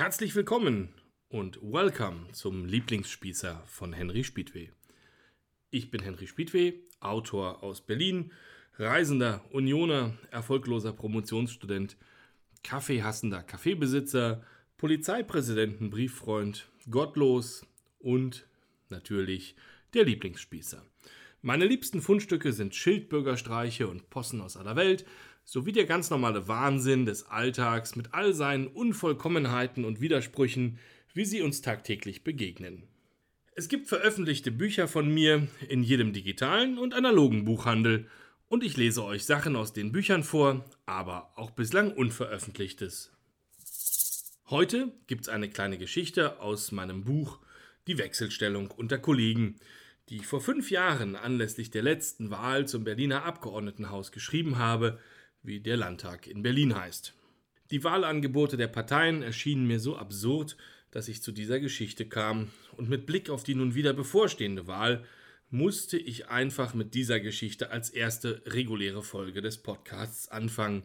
Herzlich willkommen und welcome zum Lieblingsspießer von Henry Spiedweh. Ich bin Henry Spiedweh, Autor aus Berlin, Reisender, Unioner, erfolgloser Promotionsstudent, Kaffeehassender Kaffeebesitzer, Polizeipräsidenten, Brieffreund, gottlos und natürlich der Lieblingsspießer. Meine liebsten Fundstücke sind Schildbürgerstreiche und Possen aus aller Welt, sowie der ganz normale Wahnsinn des Alltags mit all seinen Unvollkommenheiten und Widersprüchen, wie sie uns tagtäglich begegnen. Es gibt veröffentlichte Bücher von mir in jedem digitalen und analogen Buchhandel und ich lese euch Sachen aus den Büchern vor, aber auch bislang Unveröffentlichtes. Heute gibt's eine kleine Geschichte aus meinem Buch Die Wechselstellung unter Kollegen, die ich vor fünf Jahren anlässlich der letzten Wahl zum Berliner Abgeordnetenhaus geschrieben habe, wie der Landtag in Berlin heißt. Die Wahlangebote der Parteien erschienen mir so absurd, dass ich zu dieser Geschichte kam, und mit Blick auf die nun wieder bevorstehende Wahl musste ich einfach mit dieser Geschichte als erste reguläre Folge des Podcasts anfangen.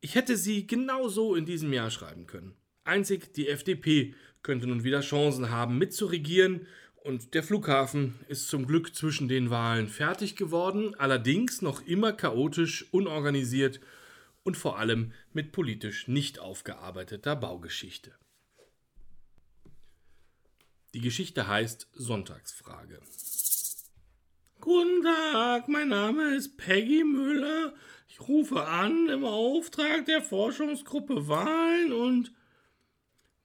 Ich hätte sie genauso in diesem Jahr schreiben können. Einzig die FDP könnte nun wieder Chancen haben, mitzuregieren und der Flughafen ist zum Glück zwischen den Wahlen fertig geworden, allerdings noch immer chaotisch, unorganisiert und vor allem mit politisch nicht aufgearbeiteter Baugeschichte. Die Geschichte heißt Sonntagsfrage. Guten Tag, mein Name ist Peggy Müller. Ich rufe an im Auftrag der Forschungsgruppe Wahlen und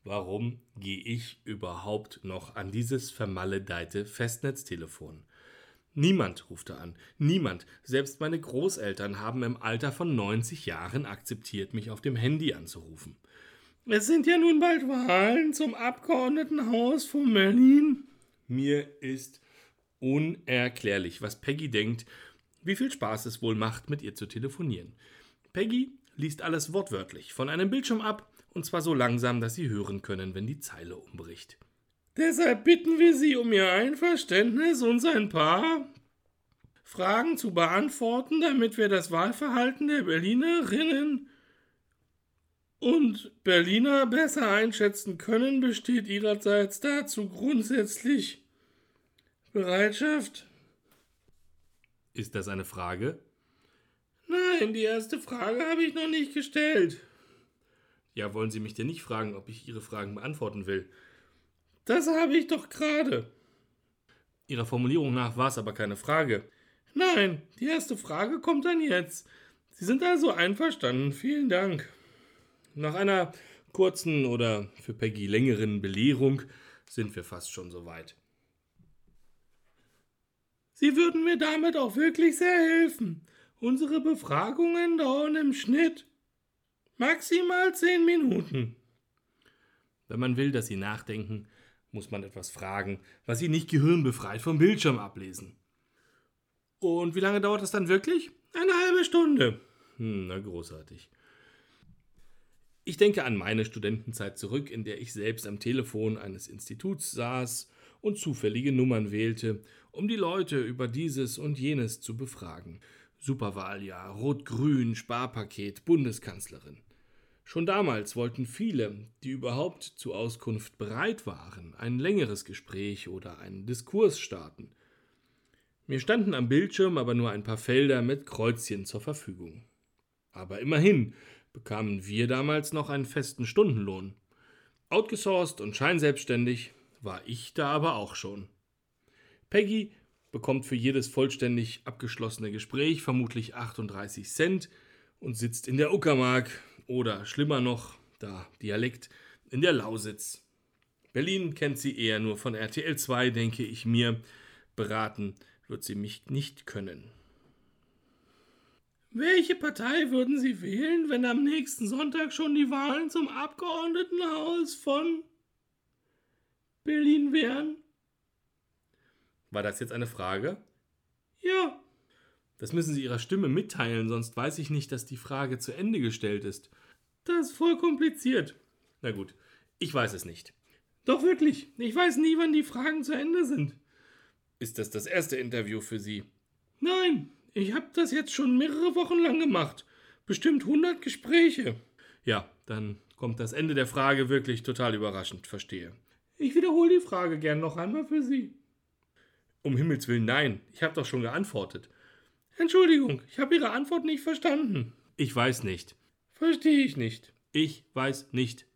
Warum gehe ich überhaupt noch an dieses vermaledeite Festnetztelefon? Niemand rufte an. Niemand. Selbst meine Großeltern haben im Alter von 90 Jahren akzeptiert, mich auf dem Handy anzurufen. Es sind ja nun bald Wahlen zum Abgeordnetenhaus von Berlin. Mir ist unerklärlich, was Peggy denkt, wie viel Spaß es wohl macht, mit ihr zu telefonieren. Peggy liest alles wortwörtlich von einem Bildschirm ab und zwar so langsam, dass Sie hören können, wenn die Zeile umbricht. Deshalb bitten wir Sie um Ihr Einverständnis, uns ein paar Fragen zu beantworten, damit wir das Wahlverhalten der Berlinerinnen und Berliner besser einschätzen können, besteht Ihrerseits dazu grundsätzlich Bereitschaft? Ist das eine Frage? Nein, die erste Frage habe ich noch nicht gestellt. Ja, wollen Sie mich denn nicht fragen, ob ich Ihre Fragen beantworten will? Das habe ich doch gerade. Ihrer Formulierung nach war es aber keine Frage. Nein, die erste Frage kommt dann jetzt. Sie sind also einverstanden. Vielen Dank. Nach einer kurzen oder für Peggy längeren Belehrung sind wir fast schon soweit. Sie würden mir damit auch wirklich sehr helfen. Unsere Befragungen dauern im Schnitt Maximal zehn Minuten. Wenn man will, dass Sie nachdenken, muss man etwas fragen, was Sie nicht gehirnbefreit vom Bildschirm ablesen. Und wie lange dauert das dann wirklich? Eine halbe Stunde. Hm, na großartig. Ich denke an meine Studentenzeit zurück, in der ich selbst am Telefon eines Instituts saß und zufällige Nummern wählte, um die Leute über dieses und jenes zu befragen. Superwahljahr, Rot-Grün, Sparpaket, Bundeskanzlerin. Schon damals wollten viele, die überhaupt zu Auskunft bereit waren, ein längeres Gespräch oder einen Diskurs starten. Mir standen am Bildschirm aber nur ein paar Felder mit Kreuzchen zur Verfügung. Aber immerhin bekamen wir damals noch einen festen Stundenlohn. Outgesourced und scheinselbstständig war ich da aber auch schon. Peggy bekommt für jedes vollständig abgeschlossene Gespräch vermutlich 38 Cent und sitzt in der Uckermark oder schlimmer noch, da Dialekt, in der Lausitz. Berlin kennt sie eher nur von RTL 2, denke ich mir. Beraten wird sie mich nicht können. Welche Partei würden Sie wählen, wenn am nächsten Sonntag schon die Wahlen zum Abgeordnetenhaus von Berlin wären? War das jetzt eine Frage? Ja. Das müssen Sie Ihrer Stimme mitteilen, sonst weiß ich nicht, dass die Frage zu Ende gestellt ist. Das ist voll kompliziert. Na gut, ich weiß es nicht. Doch wirklich, ich weiß nie, wann die Fragen zu Ende sind. Ist das das erste Interview für Sie? Nein, ich habe das jetzt schon mehrere Wochen lang gemacht. Bestimmt 100 Gespräche. Ja, dann kommt das Ende der Frage wirklich total überraschend, verstehe. Ich wiederhole die Frage gern noch einmal für Sie. Um Himmels willen, nein, ich habe doch schon geantwortet. Entschuldigung, ich habe Ihre Antwort nicht verstanden. Ich weiß nicht. Verstehe ich nicht. Ich weiß nicht.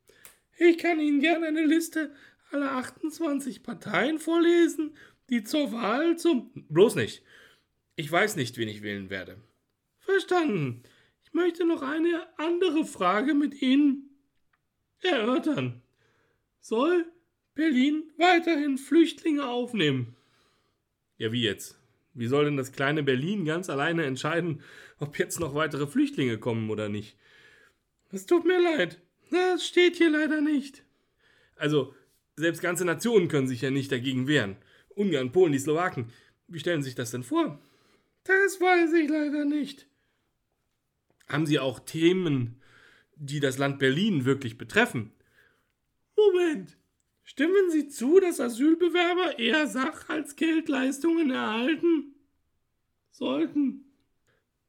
Ich kann Ihnen gern eine Liste aller 28 Parteien vorlesen, die zur Wahl zum. Bloß nicht. Ich weiß nicht, wen ich wählen werde. Verstanden. Ich möchte noch eine andere Frage mit Ihnen erörtern. Soll Berlin weiterhin Flüchtlinge aufnehmen? Ja, wie jetzt? Wie soll denn das kleine Berlin ganz alleine entscheiden, ob jetzt noch weitere Flüchtlinge kommen oder nicht? Es tut mir leid. Das steht hier leider nicht. Also, selbst ganze Nationen können sich ja nicht dagegen wehren. Ungarn, Polen, die Slowaken. Wie stellen Sie sich das denn vor? Das weiß ich leider nicht. Haben Sie auch Themen, die das Land Berlin wirklich betreffen? Moment. Stimmen Sie zu, dass Asylbewerber eher Sach- als Geldleistungen erhalten sollten?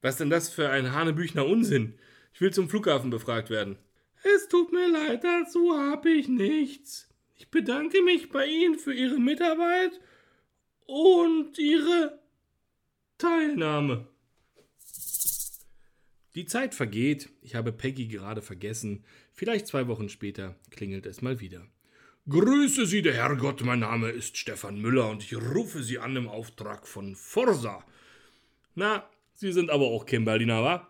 Was denn das für ein Hanebüchner Unsinn? Ich will zum Flughafen befragt werden. Es tut mir leid, dazu habe ich nichts. Ich bedanke mich bei Ihnen für Ihre Mitarbeit und Ihre Teilnahme. Die Zeit vergeht, ich habe Peggy gerade vergessen, vielleicht zwei Wochen später klingelt es mal wieder. Grüße Sie, der Herrgott, mein Name ist Stefan Müller und ich rufe Sie an im Auftrag von Forsa. Na, Sie sind aber auch kein Berliner, wa?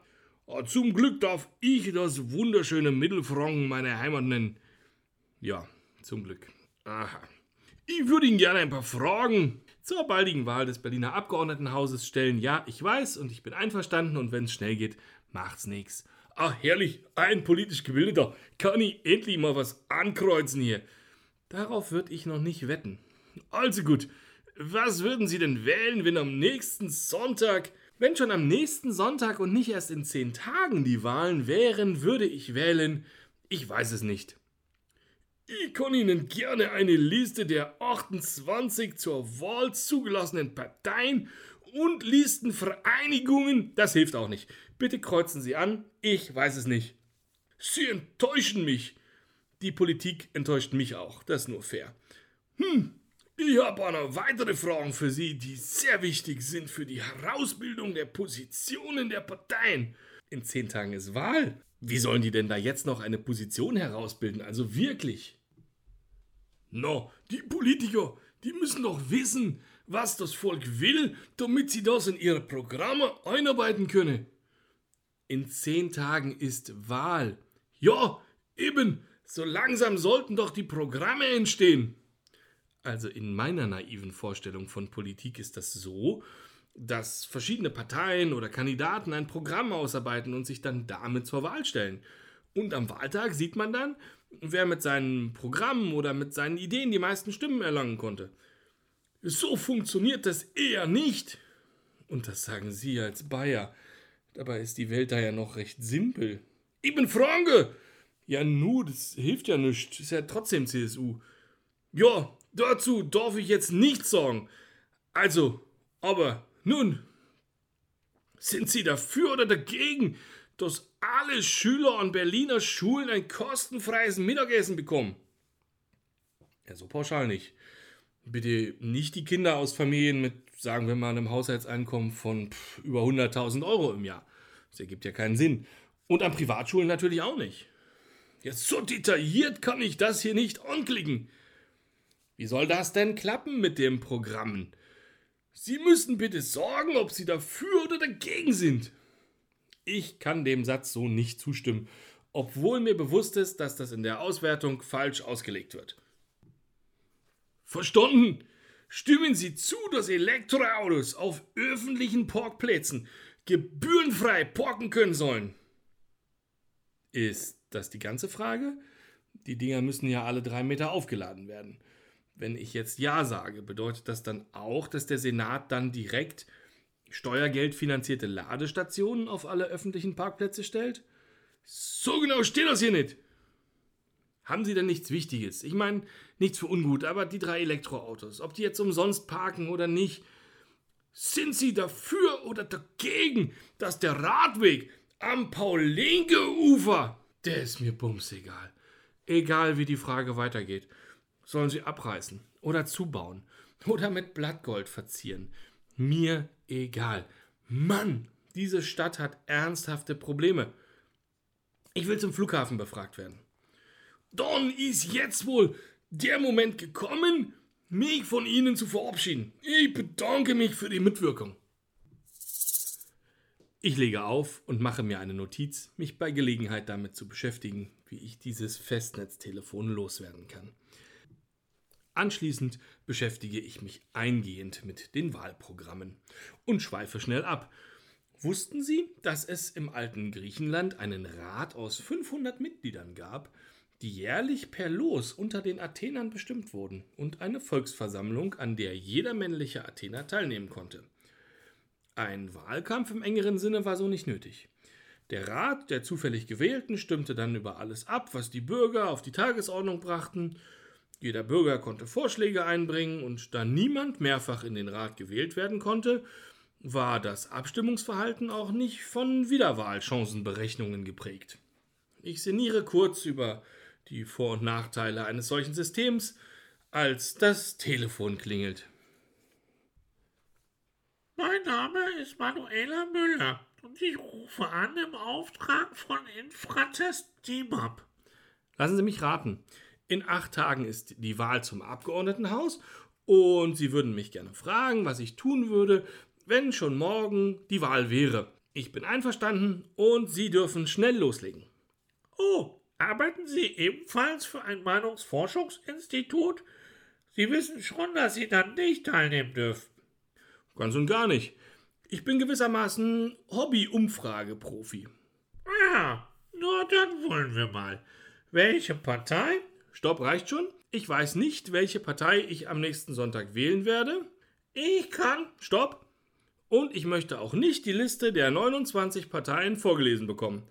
Ah, zum Glück darf ich das wunderschöne Mittelfranken meine Heimat nennen. Ja, zum Glück. Aha. Ich würde Ihnen gerne ein paar Fragen zur baldigen Wahl des Berliner Abgeordnetenhauses stellen. Ja, ich weiß und ich bin einverstanden und wenn es schnell geht, macht's nichts. Ach, herrlich, ein politisch Gebildeter. Kann ich endlich mal was ankreuzen hier? Darauf würde ich noch nicht wetten. Also gut, was würden Sie denn wählen, wenn am nächsten Sonntag, wenn schon am nächsten Sonntag und nicht erst in zehn Tagen die Wahlen wären, würde ich wählen? Ich weiß es nicht. Ich kann Ihnen gerne eine Liste der 28 zur Wahl zugelassenen Parteien und Listenvereinigungen. Das hilft auch nicht. Bitte kreuzen Sie an. Ich weiß es nicht. Sie enttäuschen mich. Die Politik enttäuscht mich auch, das ist nur fair. Hm, ich habe noch weitere Fragen für Sie, die sehr wichtig sind für die Herausbildung der Positionen der Parteien. In zehn Tagen ist Wahl. Wie sollen die denn da jetzt noch eine Position herausbilden? Also wirklich? No, die Politiker, die müssen doch wissen, was das Volk will, damit sie das in ihre Programme einarbeiten können. In zehn Tagen ist Wahl. Ja, eben. So langsam sollten doch die Programme entstehen. Also in meiner naiven Vorstellung von Politik ist das so, dass verschiedene Parteien oder Kandidaten ein Programm ausarbeiten und sich dann damit zur Wahl stellen. Und am Wahltag sieht man dann, wer mit seinem Programm oder mit seinen Ideen die meisten Stimmen erlangen konnte. So funktioniert das eher nicht. Und das sagen Sie als Bayer. Dabei ist die Welt da ja noch recht simpel. Ich bin Franke! Ja, nu, das hilft ja nichts. Ist ja trotzdem CSU. Ja, dazu darf ich jetzt nichts sagen. Also, aber nun, sind Sie dafür oder dagegen, dass alle Schüler an Berliner Schulen ein kostenfreies Mittagessen bekommen? Ja, so pauschal nicht. Bitte nicht die Kinder aus Familien mit, sagen wir mal, einem Haushaltseinkommen von pff, über 100.000 Euro im Jahr. Das ergibt ja keinen Sinn. Und an Privatschulen natürlich auch nicht. Jetzt so detailliert kann ich das hier nicht anklicken. Wie soll das denn klappen mit dem Programm? Sie müssen bitte sagen, ob Sie dafür oder dagegen sind. Ich kann dem Satz so nicht zustimmen, obwohl mir bewusst ist, dass das in der Auswertung falsch ausgelegt wird. Verstanden? Stimmen Sie zu, dass Elektroautos auf öffentlichen Parkplätzen gebührenfrei parken können sollen? Ist das die ganze Frage? Die Dinger müssen ja alle drei Meter aufgeladen werden. Wenn ich jetzt Ja sage, bedeutet das dann auch, dass der Senat dann direkt steuergeldfinanzierte Ladestationen auf alle öffentlichen Parkplätze stellt? So genau steht das hier nicht. Haben Sie denn nichts Wichtiges? Ich meine, nichts für ungut, aber die drei Elektroautos, ob die jetzt umsonst parken oder nicht, sind Sie dafür oder dagegen, dass der Radweg am Paul-Linke-Ufer, der ist mir bums egal, Egal wie die Frage weitergeht, sollen sie abreißen oder zubauen oder mit Blattgold verzieren. Mir egal. Mann, diese Stadt hat ernsthafte Probleme. Ich will zum Flughafen befragt werden. Dann ist jetzt wohl der Moment gekommen, mich von Ihnen zu verabschieden. Ich bedanke mich für die Mitwirkung. Ich lege auf und mache mir eine Notiz, mich bei Gelegenheit damit zu beschäftigen, wie ich dieses Festnetztelefon loswerden kann. Anschließend beschäftige ich mich eingehend mit den Wahlprogrammen und schweife schnell ab. Wussten Sie, dass es im alten Griechenland einen Rat aus 500 Mitgliedern gab, die jährlich per Los unter den Athenern bestimmt wurden und eine Volksversammlung, an der jeder männliche Athener teilnehmen konnte? Ein Wahlkampf im engeren Sinne war so nicht nötig. Der Rat der zufällig Gewählten stimmte dann über alles ab, was die Bürger auf die Tagesordnung brachten. Jeder Bürger konnte Vorschläge einbringen und da niemand mehrfach in den Rat gewählt werden konnte, war das Abstimmungsverhalten auch nicht von Wiederwahlchancenberechnungen geprägt. Ich sinniere kurz über die Vor- und Nachteile eines solchen Systems, als das Telefon klingelt. Mein Name ist Manuela Müller und ich rufe an im Auftrag von Infratest DIMAP. Lassen Sie mich raten. In acht Tagen ist die Wahl zum Abgeordnetenhaus und Sie würden mich gerne fragen, was ich tun würde, wenn schon morgen die Wahl wäre. Ich bin einverstanden und Sie dürfen schnell loslegen. Oh, arbeiten Sie ebenfalls für ein Meinungsforschungsinstitut? Sie wissen schon, dass Sie dann nicht teilnehmen dürfen. Ganz und gar nicht. Ich bin gewissermaßen Hobby-Umfrage-Profi. Ah, nur dann wollen wir mal. Welche Partei? Stopp, reicht schon. Ich weiß nicht, welche Partei ich am nächsten Sonntag wählen werde. Ich kann. Stopp. Und ich möchte auch nicht die Liste der 29 Parteien vorgelesen bekommen.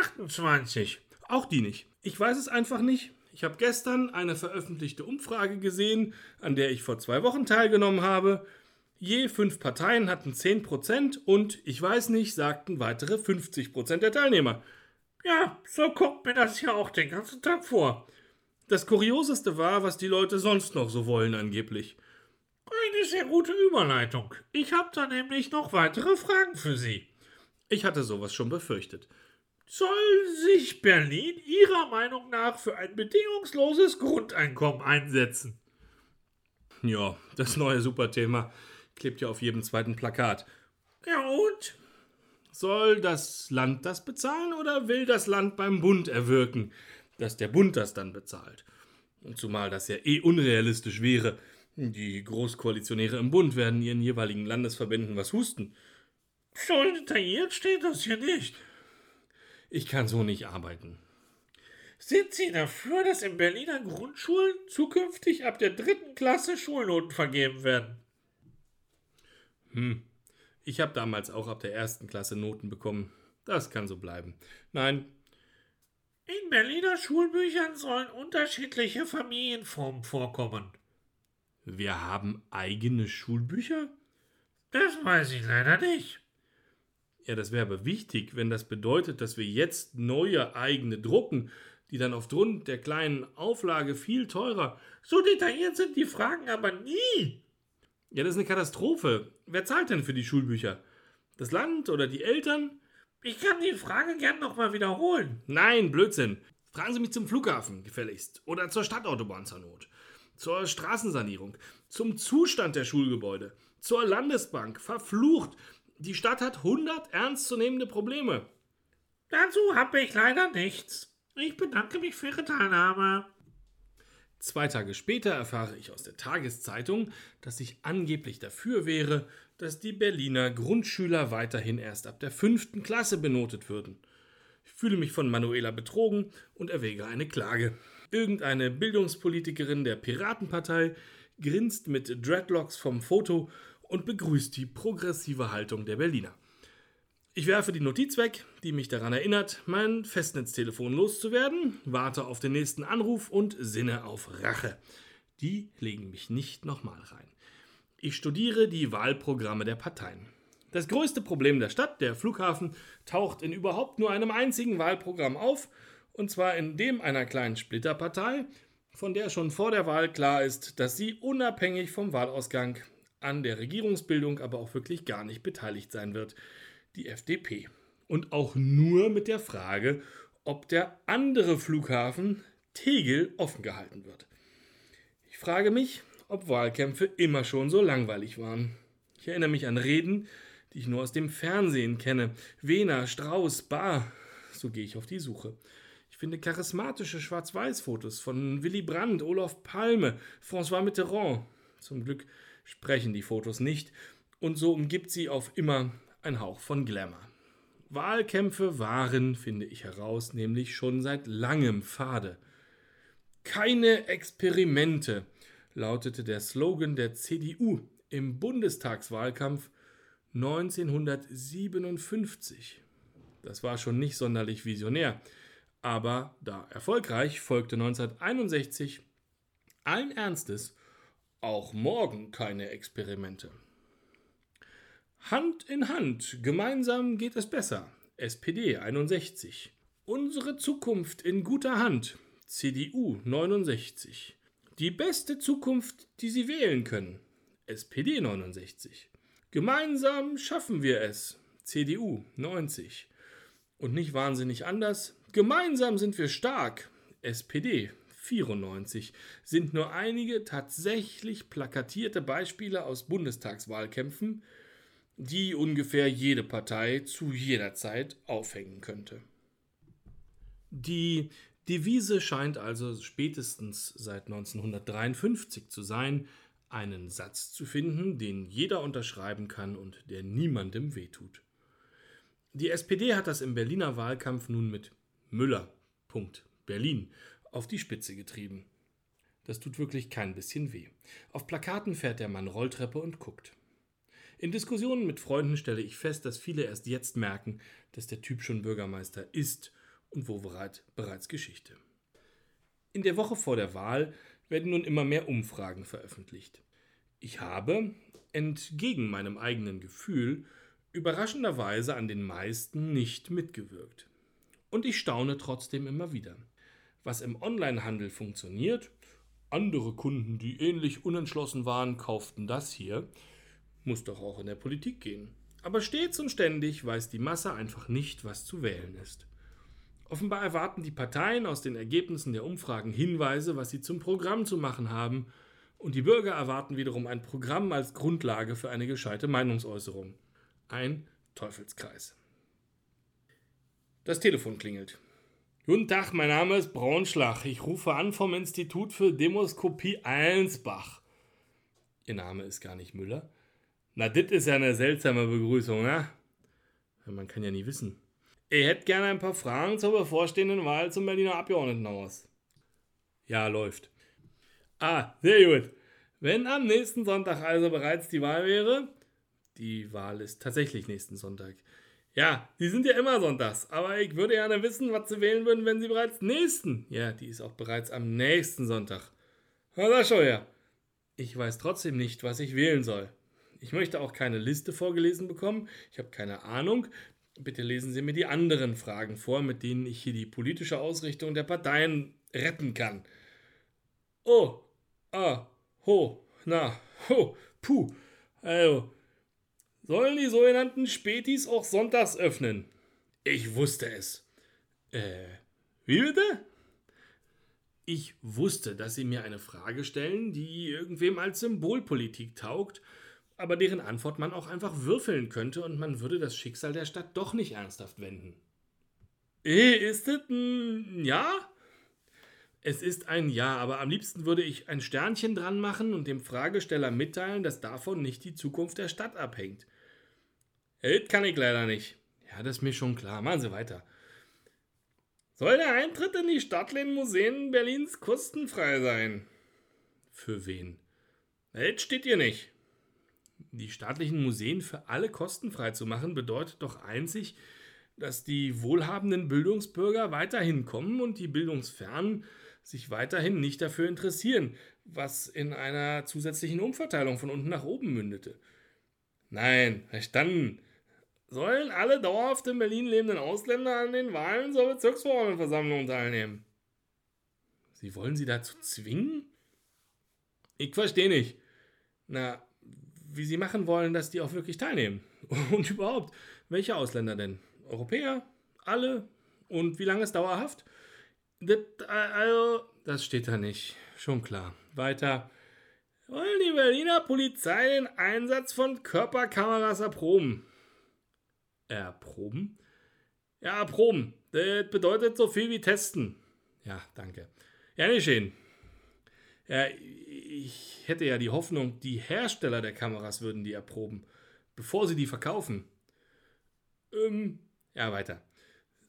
28. Auch die nicht. Ich weiß es einfach nicht. Ich habe gestern eine veröffentlichte Umfrage gesehen, an der ich vor zwei Wochen teilgenommen habe. Je fünf Parteien hatten 10% und ich weiß nicht, sagten weitere 50% der Teilnehmer. Ja, so kommt mir das ja auch den ganzen Tag vor. Das Kurioseste war, was die Leute sonst noch so wollen angeblich. Eine sehr gute Überleitung. Ich habe da nämlich noch weitere Fragen für Sie. Ich hatte sowas schon befürchtet. Soll sich Berlin Ihrer Meinung nach für ein bedingungsloses Grundeinkommen einsetzen? Ja, das neue Superthema. Klebt ja auf jedem zweiten Plakat. Ja und? Soll das Land das bezahlen oder will das Land beim Bund erwirken, dass der Bund das dann bezahlt? Zumal das ja eh unrealistisch wäre. Die Großkoalitionäre im Bund werden ihren jeweiligen Landesverbänden was husten. So detailliert steht das hier nicht. Ich kann so nicht arbeiten. Sind Sie dafür, dass in Berliner Grundschulen zukünftig ab der dritten Klasse Schulnoten vergeben werden? Hm. Ich habe damals auch ab der ersten Klasse Noten bekommen. Das kann so bleiben. Nein. In Berliner Schulbüchern sollen unterschiedliche Familienformen vorkommen. Wir haben eigene Schulbücher? Das weiß ich leider nicht. Ja, das wäre aber wichtig, wenn das bedeutet, dass wir jetzt neue eigene drucken, die dann aufgrund der kleinen Auflage viel teurer. So detailliert sind die Fragen aber nie. Ja, das ist eine Katastrophe. Wer zahlt denn für die Schulbücher? Das Land oder die Eltern? Ich kann die Frage gern nochmal wiederholen. Nein, Blödsinn. Fragen Sie mich zum Flughafen, gefälligst. Oder zur Stadtautobahn zur Not. Zur Straßensanierung. Zum Zustand der Schulgebäude. Zur Landesbank. Verflucht. Die Stadt hat 100 ernstzunehmende Probleme. Dazu habe ich leider nichts. Ich bedanke mich für Ihre Teilnahme. Zwei Tage später erfahre ich aus der Tageszeitung, dass ich angeblich dafür wäre, dass die Berliner Grundschüler weiterhin erst ab der fünften Klasse benotet würden. Ich fühle mich von Manuela betrogen und erwäge eine Klage. Irgendeine Bildungspolitikerin der Piratenpartei grinst mit Dreadlocks vom Foto und begrüßt die progressive Haltung der Berliner. Ich werfe die Notiz weg, die mich daran erinnert, mein Festnetztelefon loszuwerden, warte auf den nächsten Anruf und sinne auf Rache. Die legen mich nicht nochmal rein. Ich studiere die Wahlprogramme der Parteien. Das größte Problem der Stadt, der Flughafen, taucht in überhaupt nur einem einzigen Wahlprogramm auf Und zwar in dem einer kleinen Splitterpartei, von der schon vor der Wahl klar ist, dass sie unabhängig vom Wahlausgang an der Regierungsbildung aber auch wirklich gar nicht beteiligt sein wird, die FDP. Und auch nur mit der Frage, ob der andere Flughafen Tegel offen gehalten wird. Ich frage mich, ob Wahlkämpfe immer schon so langweilig waren. Ich erinnere mich an Reden, die ich nur aus dem Fernsehen kenne. Wehner, Strauß, Bar. So gehe ich auf die Suche. Ich finde charismatische Schwarz-Weiß-Fotos von Willy Brandt, Olaf Palme, François Mitterrand. Zum Glück sprechen die Fotos nicht und so umgibt sie auf immer ein Hauch von Glamour. Wahlkämpfe waren, finde ich heraus, nämlich schon seit langem fade. Keine Experimente, lautete der Slogan der CDU im Bundestagswahlkampf 1957. Das war schon nicht sonderlich visionär, aber da erfolgreich folgte 1961 allen Ernstes auch morgen keine Experimente. Hand in Hand, gemeinsam geht es besser. SPD 61. Unsere Zukunft in guter Hand. CDU 69. Die beste Zukunft, die Sie wählen können. SPD 69. Gemeinsam schaffen wir es. CDU 90. Und nicht wahnsinnig anders. Gemeinsam sind wir stark. SPD 94 sind nur einige tatsächlich plakatierte Beispiele aus Bundestagswahlkämpfen, die ungefähr jede Partei zu jeder Zeit aufhängen könnte. Die Devise scheint also spätestens seit 1953 zu sein, einen Satz zu finden, den jeder unterschreiben kann und der niemandem wehtut. Die SPD hat das im Berliner Wahlkampf nun mit Müller. Berlin auf die Spitze getrieben. Das tut wirklich kein bisschen weh. Auf Plakaten fährt der Mann Rolltreppe und guckt. In Diskussionen mit Freunden stelle ich fest, dass viele erst jetzt merken, dass der Typ schon Bürgermeister ist und wo bereit, bereits Geschichte. In der Woche vor der Wahl werden nun immer mehr Umfragen veröffentlicht. Ich habe, entgegen meinem eigenen Gefühl, überraschenderweise an den meisten nicht mitgewirkt. Und ich staune trotzdem immer wieder. Was im Onlinehandel funktioniert, andere Kunden, die ähnlich unentschlossen waren, kauften das hier, muss doch auch in der Politik gehen. Aber stets und ständig weiß die Masse einfach nicht, was zu wählen ist. Offenbar erwarten die Parteien aus den Ergebnissen der Umfragen Hinweise, was sie zum Programm zu machen haben, und die Bürger erwarten wiederum ein Programm als Grundlage für eine gescheite Meinungsäußerung. Ein Teufelskreis. Das Telefon klingelt. Guten Tag, mein Name ist Braunschlag. Ich rufe an vom Institut für Demoskopie Allensbach. Ihr Name ist gar nicht Müller? Na, das ist ja eine seltsame Begrüßung, ne? Man kann ja nie wissen. Ich hätte gerne ein paar Fragen zur bevorstehenden Wahl zum Berliner Abgeordnetenhaus. Ja, läuft. Ah, sehr gut. Wenn am nächsten Sonntag also bereits die Wahl wäre, die Wahl ist tatsächlich nächsten Sonntag. Ja, die sind ja immer sonntags, aber ich würde gerne wissen, was sie wählen würden, wenn sie bereits nächsten. Ja, die ist auch bereits am nächsten Sonntag. Na, schon ja. Ich weiß trotzdem nicht, was ich wählen soll. Ich möchte auch keine Liste vorgelesen bekommen. Ich habe keine Ahnung. Bitte lesen Sie mir die anderen Fragen vor, mit denen ich hier die politische Ausrichtung der Parteien retten kann. Oh, ah, ho, na, ho, puh. Also, sollen die sogenannten Spätis auch sonntags öffnen? Ich wusste es. Äh, wie bitte? Ich wusste, dass Sie mir eine Frage stellen, die irgendwem als Symbolpolitik taugt aber deren Antwort man auch einfach würfeln könnte und man würde das Schicksal der Stadt doch nicht ernsthaft wenden. Eh, ist das ein Ja? Es ist ein Ja, aber am liebsten würde ich ein Sternchen dran machen und dem Fragesteller mitteilen, dass davon nicht die Zukunft der Stadt abhängt. Das kann ich leider nicht. Ja, das ist mir schon klar. Machen Sie weiter. Soll der Eintritt in die staatlichen Museen Berlins kostenfrei sein? Für wen? Das steht hier nicht die staatlichen Museen für alle kostenfrei zu machen, bedeutet doch einzig, dass die wohlhabenden Bildungsbürger weiterhin kommen und die Bildungsfernen sich weiterhin nicht dafür interessieren, was in einer zusätzlichen Umverteilung von unten nach oben mündete. Nein, verstanden. sollen alle dauerhaft in Berlin lebenden Ausländer an den Wahlen zur Bezirksverordnetenversammlung teilnehmen. Sie wollen sie dazu zwingen? Ich verstehe nicht. Na, wie sie machen wollen, dass die auch wirklich teilnehmen. Und überhaupt, welche Ausländer denn? Europäer? Alle? Und wie lange ist dauerhaft? Das, also, das steht da nicht. Schon klar. Weiter. Wollen die Berliner Polizei den Einsatz von Körperkameras erproben? Erproben? Ja, erproben. Das bedeutet so viel wie testen. Ja, danke. Ja, nicht schön. Ja, ich hätte ja die Hoffnung, die Hersteller der Kameras würden die erproben, bevor sie die verkaufen. Ähm, ja, weiter.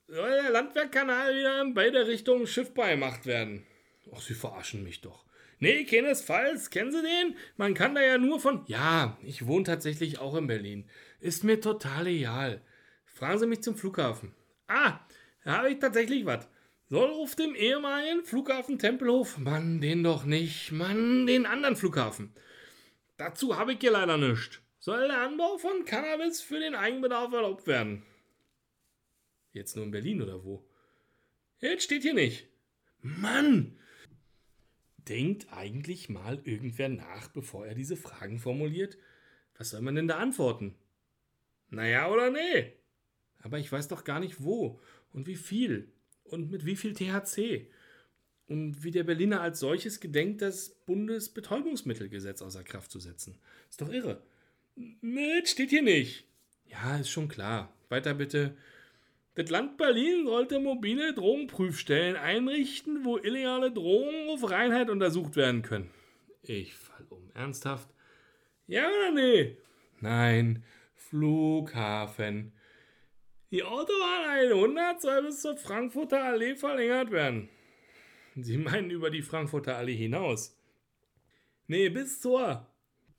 Soll der Landwehrkanal wieder in beide Richtungen schiffbar gemacht werden? Ach, Sie verarschen mich doch. Nee, keinesfalls. Kennen Sie den? Man kann da ja nur von. Ja, ich wohne tatsächlich auch in Berlin. Ist mir total egal. Fragen Sie mich zum Flughafen. Ah, da habe ich tatsächlich was. Soll auf dem ehemaligen Flughafen Tempelhof. Mann, den doch nicht. Mann, den anderen Flughafen. Dazu habe ich hier leider nichts. Soll der Anbau von Cannabis für den Eigenbedarf erlaubt werden? Jetzt nur in Berlin oder wo? Jetzt steht hier nicht. Mann! Denkt eigentlich mal irgendwer nach, bevor er diese Fragen formuliert? Was soll man denn da antworten? Naja oder nee? Aber ich weiß doch gar nicht wo und wie viel und mit wie viel THC. Und wie der Berliner als solches gedenkt, das Bundesbetäubungsmittelgesetz außer Kraft zu setzen. Ist doch irre. Nee, steht hier nicht. Ja, ist schon klar. Weiter bitte. Das Land Berlin sollte mobile Drogenprüfstellen einrichten, wo illegale Drogen auf Reinheit untersucht werden können. Ich fall um. Ernsthaft? Ja oder nee? Nein. Flughafen. Die Autobahn 100 soll bis zur Frankfurter Allee verlängert werden. Sie meinen über die Frankfurter Allee hinaus? Nee, bis zur.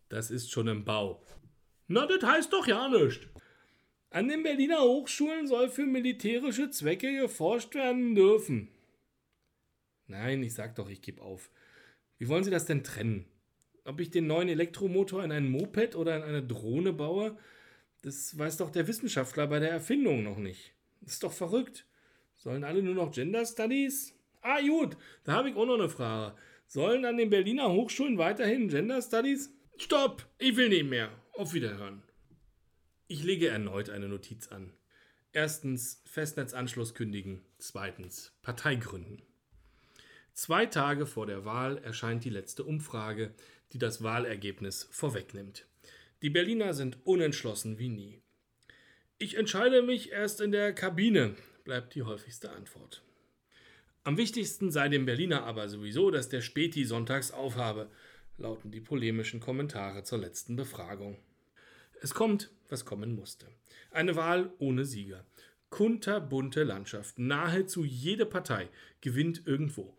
Das ist schon im Bau. Na, das heißt doch ja nichts. An den Berliner Hochschulen soll für militärische Zwecke geforscht werden dürfen. Nein, ich sag doch, ich gebe auf. Wie wollen Sie das denn trennen? Ob ich den neuen Elektromotor in ein Moped oder in eine Drohne baue, das weiß doch der Wissenschaftler bei der Erfindung noch nicht. Das ist doch verrückt. Sollen alle nur noch Gender Studies? Ah, gut, da habe ich auch noch eine Frage. Sollen an den Berliner Hochschulen weiterhin Gender Studies? Stopp! Ich will nicht mehr. Auf Wiederhören. Ich lege erneut eine Notiz an. Erstens Festnetzanschluss kündigen. Zweitens Partei gründen. Zwei Tage vor der Wahl erscheint die letzte Umfrage, die das Wahlergebnis vorwegnimmt. Die Berliner sind unentschlossen wie nie. Ich entscheide mich erst in der Kabine, bleibt die häufigste Antwort. Am wichtigsten sei dem Berliner aber sowieso, dass der Späti sonntags aufhabe, lauten die polemischen Kommentare zur letzten Befragung. Es kommt, was kommen musste. Eine Wahl ohne Sieger. Kunterbunte Landschaft. Nahezu jede Partei gewinnt irgendwo.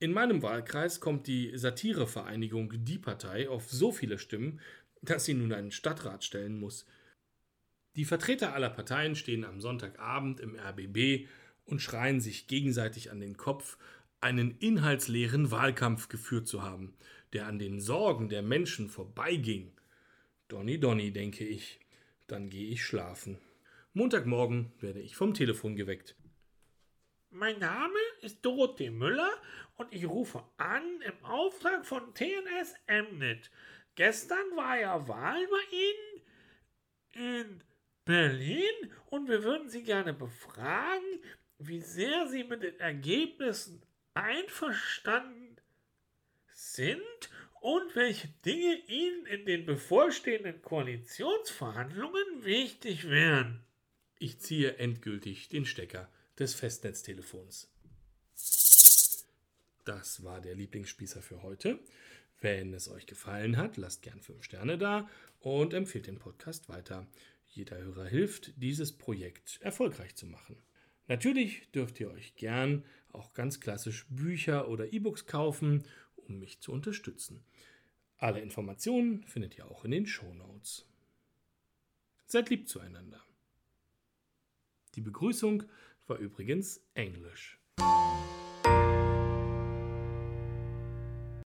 In meinem Wahlkreis kommt die Satirevereinigung Die Partei auf so viele Stimmen, dass sie nun einen Stadtrat stellen muss. Die Vertreter aller Parteien stehen am Sonntagabend im RBB und schreien sich gegenseitig an den Kopf, einen inhaltsleeren Wahlkampf geführt zu haben, der an den Sorgen der Menschen vorbeiging. Donny Donny, denke ich. Dann gehe ich schlafen. Montagmorgen werde ich vom Telefon geweckt. Mein Name ist Dorothee Müller und ich rufe an im Auftrag von TNS Mnet. Gestern war ja Wahl bei Ihnen in Berlin und wir würden Sie gerne befragen, wie sehr Sie mit den Ergebnissen einverstanden sind und welche Dinge Ihnen in den bevorstehenden Koalitionsverhandlungen wichtig wären. Ich ziehe endgültig den Stecker des Festnetztelefons. Das war der Lieblingsspießer für heute. Wenn es euch gefallen hat, lasst gern 5 Sterne da und empfehlt den Podcast weiter. Jeder Hörer hilft, dieses Projekt erfolgreich zu machen. Natürlich dürft ihr euch gern auch ganz klassisch Bücher oder E-Books kaufen, um mich zu unterstützen. Alle Informationen findet ihr auch in den Show Notes. Seid lieb zueinander. Die Begrüßung war übrigens Englisch.